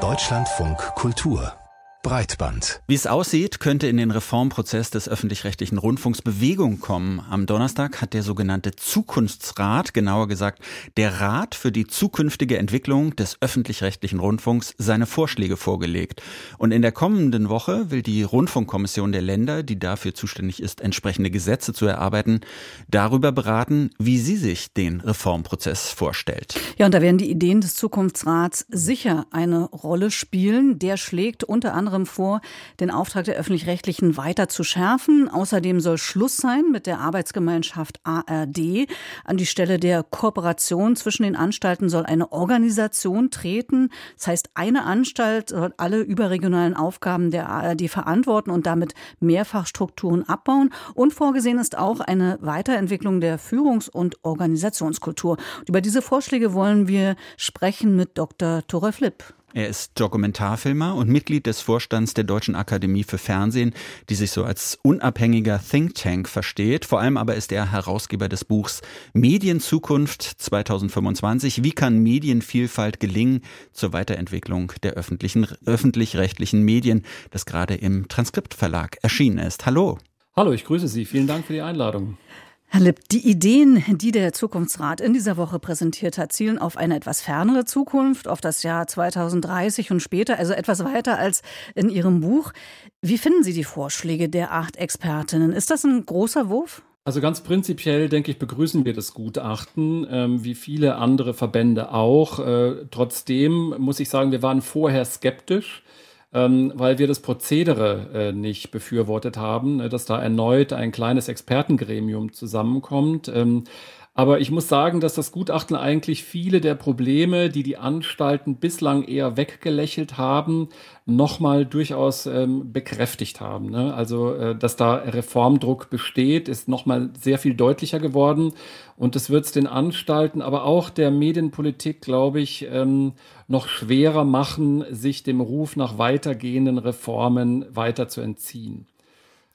Deutschlandfunk Kultur Breitband. Wie es aussieht, könnte in den Reformprozess des öffentlich-rechtlichen Rundfunks Bewegung kommen. Am Donnerstag hat der sogenannte Zukunftsrat, genauer gesagt der Rat für die zukünftige Entwicklung des öffentlich-rechtlichen Rundfunks, seine Vorschläge vorgelegt. Und in der kommenden Woche will die Rundfunkkommission der Länder, die dafür zuständig ist, entsprechende Gesetze zu erarbeiten, darüber beraten, wie sie sich den Reformprozess vorstellt. Ja, und da werden die Ideen des Zukunftsrats sicher eine Rolle spielen. Der schlägt unter anderem anderem vor, den Auftrag der öffentlich-rechtlichen weiter zu schärfen. Außerdem soll Schluss sein mit der Arbeitsgemeinschaft ARD. An die Stelle der Kooperation zwischen den Anstalten soll eine Organisation treten. Das heißt, eine Anstalt soll alle überregionalen Aufgaben der ARD verantworten und damit Mehrfachstrukturen abbauen. Und vorgesehen ist auch eine Weiterentwicklung der Führungs- und Organisationskultur. Und über diese Vorschläge wollen wir sprechen mit Dr. Tore Flipp. Er ist Dokumentarfilmer und Mitglied des Vorstands der Deutschen Akademie für Fernsehen, die sich so als unabhängiger Think Tank versteht. Vor allem aber ist er Herausgeber des Buchs Medienzukunft 2025. Wie kann Medienvielfalt gelingen zur Weiterentwicklung der öffentlichen, öffentlich-rechtlichen Medien, das gerade im Transkriptverlag erschienen ist? Hallo. Hallo, ich grüße Sie. Vielen Dank für die Einladung. Herr Lipp, die Ideen, die der Zukunftsrat in dieser Woche präsentiert hat, zielen auf eine etwas fernere Zukunft, auf das Jahr 2030 und später, also etwas weiter als in Ihrem Buch. Wie finden Sie die Vorschläge der acht Expertinnen? Ist das ein großer Wurf? Also ganz prinzipiell, denke ich, begrüßen wir das Gutachten, ähm, wie viele andere Verbände auch. Äh, trotzdem muss ich sagen, wir waren vorher skeptisch ähm, weil wir das Prozedere äh, nicht befürwortet haben, äh, dass da erneut ein kleines Expertengremium zusammenkommt. Ähm, aber ich muss sagen, dass das Gutachten eigentlich viele der Probleme, die die Anstalten bislang eher weggelächelt haben, nochmal durchaus ähm, bekräftigt haben. Ne? Also, äh, dass da Reformdruck besteht, ist nochmal sehr viel deutlicher geworden. Und es wird es den Anstalten, aber auch der Medienpolitik, glaube ich, ähm, noch schwerer machen, sich dem Ruf nach weitergehenden Reformen weiter zu entziehen.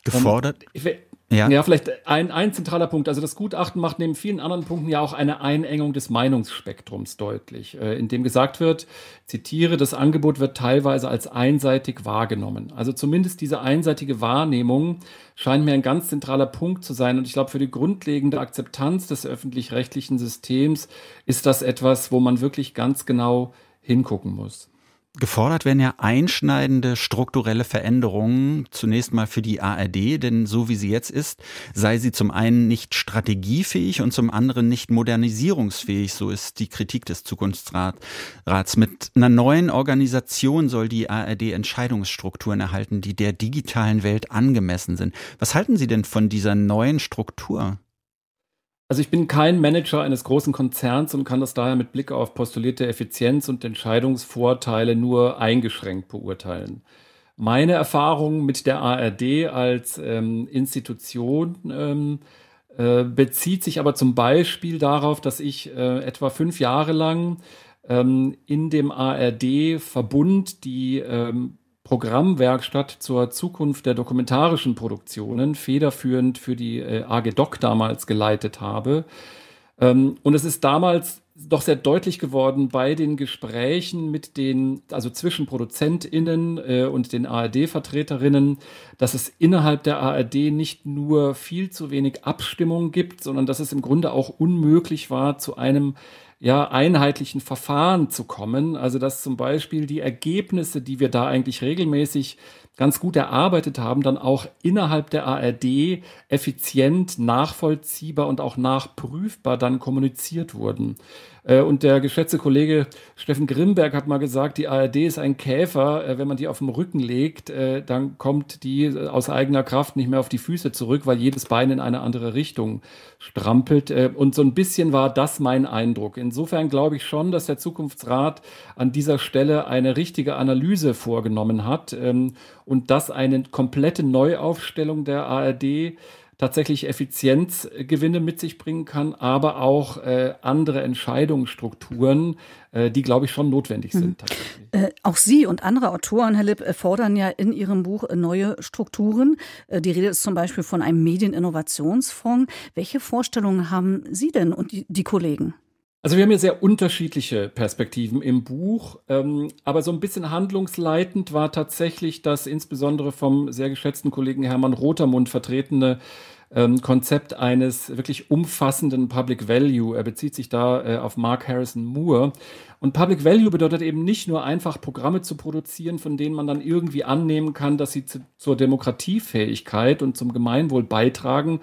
Gefordert? Ähm, ja. ja, vielleicht ein, ein zentraler Punkt. Also das Gutachten macht neben vielen anderen Punkten ja auch eine Einengung des Meinungsspektrums deutlich, äh, in dem gesagt wird, zitiere, das Angebot wird teilweise als einseitig wahrgenommen. Also zumindest diese einseitige Wahrnehmung scheint mir ein ganz zentraler Punkt zu sein. Und ich glaube, für die grundlegende Akzeptanz des öffentlich-rechtlichen Systems ist das etwas, wo man wirklich ganz genau hingucken muss. Gefordert werden ja einschneidende strukturelle Veränderungen, zunächst mal für die ARD, denn so wie sie jetzt ist, sei sie zum einen nicht strategiefähig und zum anderen nicht modernisierungsfähig, so ist die Kritik des Zukunftsrats. Mit einer neuen Organisation soll die ARD Entscheidungsstrukturen erhalten, die der digitalen Welt angemessen sind. Was halten Sie denn von dieser neuen Struktur? Also ich bin kein Manager eines großen Konzerns und kann das daher mit Blick auf postulierte Effizienz und Entscheidungsvorteile nur eingeschränkt beurteilen. Meine Erfahrung mit der ARD als ähm, Institution ähm, äh, bezieht sich aber zum Beispiel darauf, dass ich äh, etwa fünf Jahre lang ähm, in dem ARD-Verbund die ähm, Programmwerkstatt zur Zukunft der dokumentarischen Produktionen federführend für die äh, AG Doc damals geleitet habe. Ähm, und es ist damals doch sehr deutlich geworden bei den Gesprächen mit den, also zwischen ProduzentInnen äh, und den ARD-Vertreterinnen, dass es innerhalb der ARD nicht nur viel zu wenig Abstimmung gibt, sondern dass es im Grunde auch unmöglich war, zu einem ja, einheitlichen Verfahren zu kommen. Also dass zum Beispiel die Ergebnisse, die wir da eigentlich regelmäßig ganz gut erarbeitet haben, dann auch innerhalb der ARD effizient, nachvollziehbar und auch nachprüfbar dann kommuniziert wurden. Äh, und der geschätzte Kollege Steffen Grimberg hat mal gesagt, die ARD ist ein Käfer. Äh, wenn man die auf dem Rücken legt, äh, dann kommt die aus eigener Kraft nicht mehr auf die Füße zurück, weil jedes Bein in eine andere Richtung strampelt. Und so ein bisschen war das mein Eindruck. Insofern glaube ich schon, dass der Zukunftsrat an dieser Stelle eine richtige Analyse vorgenommen hat ähm, und dass eine komplette Neuaufstellung der ARD tatsächlich Effizienzgewinne mit sich bringen kann, aber auch äh, andere Entscheidungsstrukturen, äh, die, glaube ich, schon notwendig sind. Mhm. Äh, auch Sie und andere Autoren, Herr Lipp, äh, fordern ja in Ihrem Buch äh, neue Strukturen. Äh, die Rede ist zum Beispiel von einem Medieninnovationsfonds. Welche Vorstellungen haben Sie denn und die, die Kollegen? Also wir haben ja sehr unterschiedliche Perspektiven im Buch, ähm, aber so ein bisschen handlungsleitend war tatsächlich das insbesondere vom sehr geschätzten Kollegen Hermann Rotermund vertretene ähm, Konzept eines wirklich umfassenden Public Value. Er bezieht sich da äh, auf Mark Harrison Moore. Und Public Value bedeutet eben nicht nur einfach Programme zu produzieren, von denen man dann irgendwie annehmen kann, dass sie zu, zur Demokratiefähigkeit und zum Gemeinwohl beitragen,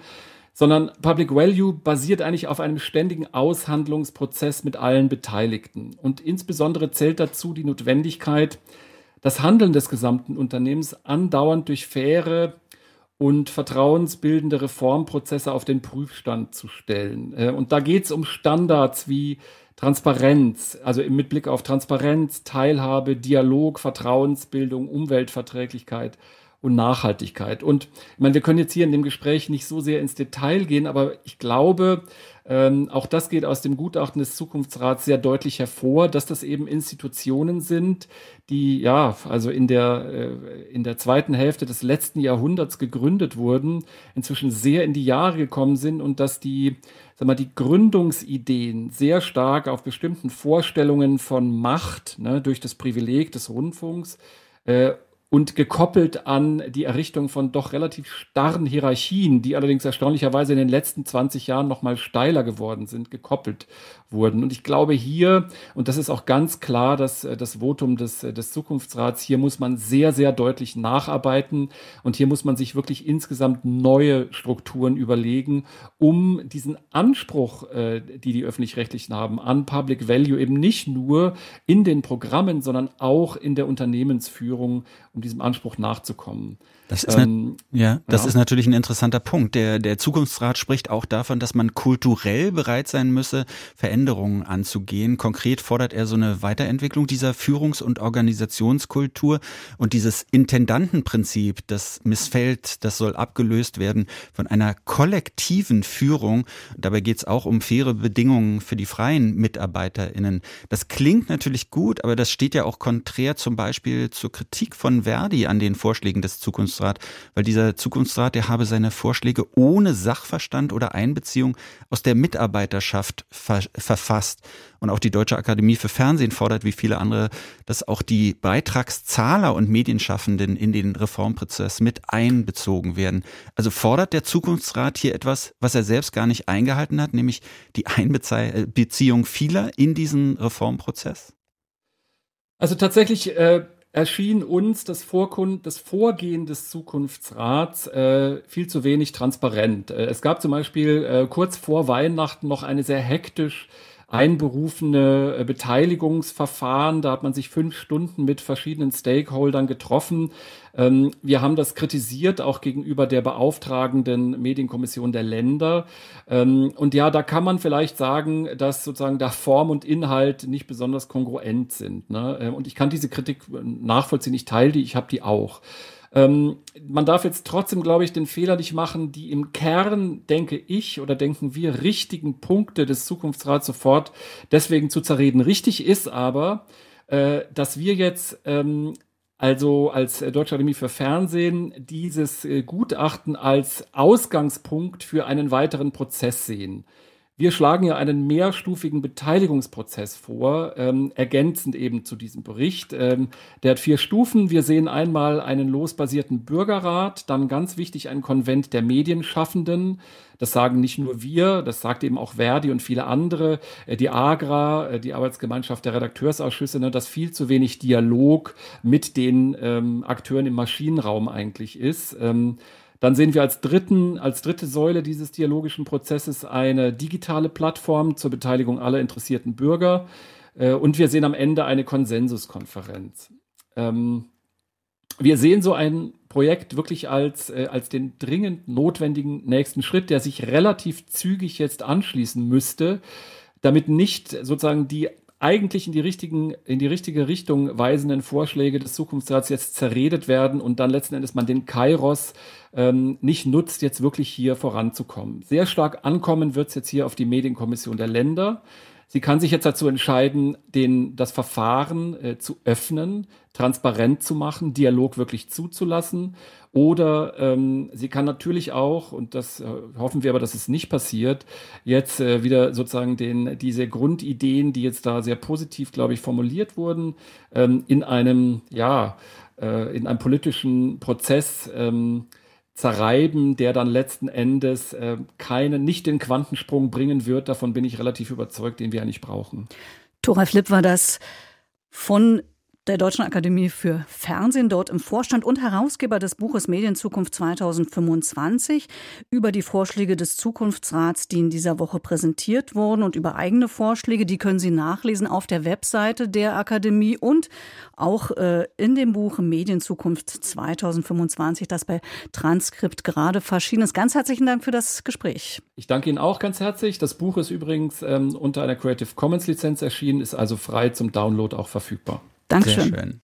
sondern Public Value basiert eigentlich auf einem ständigen Aushandlungsprozess mit allen Beteiligten. Und insbesondere zählt dazu die Notwendigkeit, das Handeln des gesamten Unternehmens andauernd durch faire und vertrauensbildende Reformprozesse auf den Prüfstand zu stellen. Äh, und da geht es um Standards wie Transparenz, also mit Blick auf Transparenz, Teilhabe, Dialog, Vertrauensbildung, Umweltverträglichkeit und Nachhaltigkeit. Und ich meine, wir können jetzt hier in dem Gespräch nicht so sehr ins Detail gehen, aber ich glaube, ähm, auch das geht aus dem Gutachten des Zukunftsrats sehr deutlich hervor, dass das eben Institutionen sind, die ja, also in der, äh, in der zweiten Hälfte des letzten Jahrhunderts gegründet wurden, inzwischen sehr in die Jahre gekommen sind und dass die, sag mal, die Gründungsideen sehr stark auf bestimmten Vorstellungen von Macht ne, durch das Privileg des Rundfunks äh, und gekoppelt an die Errichtung von doch relativ starren Hierarchien, die allerdings erstaunlicherweise in den letzten 20 Jahren noch mal steiler geworden sind, gekoppelt wurden. Und ich glaube hier, und das ist auch ganz klar, dass äh, das Votum des, äh, des Zukunftsrats, hier muss man sehr, sehr deutlich nacharbeiten und hier muss man sich wirklich insgesamt neue Strukturen überlegen, um diesen Anspruch, äh, die die öffentlich-rechtlichen haben, an Public Value eben nicht nur in den Programmen, sondern auch in der Unternehmensführung, um diesem Anspruch nachzukommen. Das ist, ähm, ja, das ja. ist natürlich ein interessanter Punkt. Der, der Zukunftsrat spricht auch davon, dass man kulturell bereit sein müsse, Veränderungen anzugehen. Konkret fordert er so eine Weiterentwicklung dieser Führungs- und Organisationskultur und dieses Intendantenprinzip, das missfällt, das soll abgelöst werden von einer kollektiven Führung. Dabei geht es auch um faire Bedingungen für die freien MitarbeiterInnen. Das klingt natürlich gut, aber das steht ja auch konträr zum Beispiel zur Kritik von Verdi an den Vorschlägen des Zukunftsrats. Zukunftsrat, weil dieser Zukunftsrat, der habe seine Vorschläge ohne Sachverstand oder Einbeziehung aus der Mitarbeiterschaft ver verfasst. Und auch die Deutsche Akademie für Fernsehen fordert, wie viele andere, dass auch die Beitragszahler und Medienschaffenden in den Reformprozess mit einbezogen werden. Also fordert der Zukunftsrat hier etwas, was er selbst gar nicht eingehalten hat, nämlich die Einbeziehung vieler in diesen Reformprozess? Also tatsächlich äh, erschien uns das, Vorkund, das Vorgehen des Zukunftsrats äh, viel zu wenig transparent. Äh, es gab zum Beispiel äh, kurz vor Weihnachten noch eine sehr hektisch einberufene äh, Beteiligungsverfahren. Da hat man sich fünf Stunden mit verschiedenen Stakeholdern getroffen. Ähm, wir haben das kritisiert, auch gegenüber der beauftragenden Medienkommission der Länder. Ähm, und ja, da kann man vielleicht sagen, dass sozusagen da Form und Inhalt nicht besonders kongruent sind. Ne? Ähm, und ich kann diese Kritik nachvollziehen. Ich teile die, ich habe die auch. Ähm, man darf jetzt trotzdem, glaube ich, den Fehler nicht machen, die im Kern, denke ich oder denken wir, richtigen Punkte des Zukunftsrats sofort deswegen zu zerreden. Richtig ist aber, äh, dass wir jetzt ähm, also als Deutsche Akademie für Fernsehen dieses äh, Gutachten als Ausgangspunkt für einen weiteren Prozess sehen. Wir schlagen ja einen mehrstufigen Beteiligungsprozess vor, ähm, ergänzend eben zu diesem Bericht. Ähm, der hat vier Stufen. Wir sehen einmal einen losbasierten Bürgerrat, dann ganz wichtig ein Konvent der Medienschaffenden. Das sagen nicht nur wir, das sagt eben auch Verdi und viele andere, äh, die AGRA, äh, die Arbeitsgemeinschaft der Redakteursausschüsse, ne, dass viel zu wenig Dialog mit den ähm, Akteuren im Maschinenraum eigentlich ist. Dann sehen wir als, dritten, als dritte Säule dieses dialogischen Prozesses eine digitale Plattform zur Beteiligung aller interessierten Bürger. Äh, und wir sehen am Ende eine Konsensuskonferenz. Ähm, wir sehen so ein Projekt wirklich als, äh, als den dringend notwendigen nächsten Schritt, der sich relativ zügig jetzt anschließen müsste, damit nicht sozusagen die eigentlich in die, richtigen, in die richtige Richtung weisenden Vorschläge des Zukunftsrats jetzt zerredet werden und dann letzten Endes man den Kairos ähm, nicht nutzt, jetzt wirklich hier voranzukommen. Sehr stark ankommen wird es jetzt hier auf die Medienkommission der Länder. Sie kann sich jetzt dazu entscheiden, den, das Verfahren äh, zu öffnen, transparent zu machen, Dialog wirklich zuzulassen. Oder ähm, sie kann natürlich auch, und das äh, hoffen wir aber, dass es nicht passiert, jetzt äh, wieder sozusagen den, diese Grundideen, die jetzt da sehr positiv, glaube ich, formuliert wurden, ähm, in einem, ja, äh, in einem politischen Prozess ähm, zerreiben, der dann letzten Endes äh, keinen, nicht den Quantensprung bringen wird. Davon bin ich relativ überzeugt, den wir eigentlich brauchen. Tora Flipp war das von der Deutschen Akademie für Fernsehen, dort im Vorstand und Herausgeber des Buches Medienzukunft 2025 über die Vorschläge des Zukunftsrats, die in dieser Woche präsentiert wurden und über eigene Vorschläge, die können Sie nachlesen auf der Webseite der Akademie und auch äh, in dem Buch Medienzukunft 2025, das bei Transkript gerade verschieden ist. Ganz herzlichen Dank für das Gespräch. Ich danke Ihnen auch ganz herzlich. Das Buch ist übrigens ähm, unter einer Creative Commons Lizenz erschienen, ist also frei zum Download auch verfügbar. Dankeschön.